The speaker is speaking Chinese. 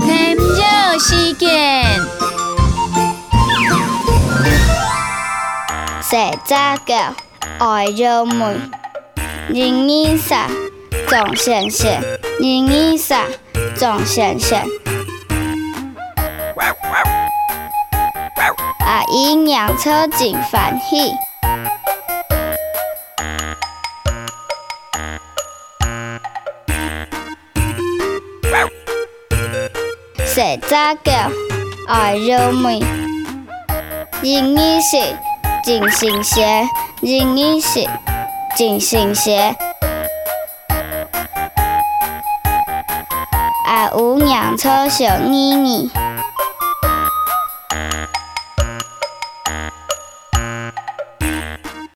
天热时间，洗早脚，爱热门，人衣裳。壮先生，人你啥？壮先生，阿姨娘车真欢喜。洗杂狗，爱肉梅，人耳是真新鲜，人耳是真新鲜。阿姨娘车小妮妮。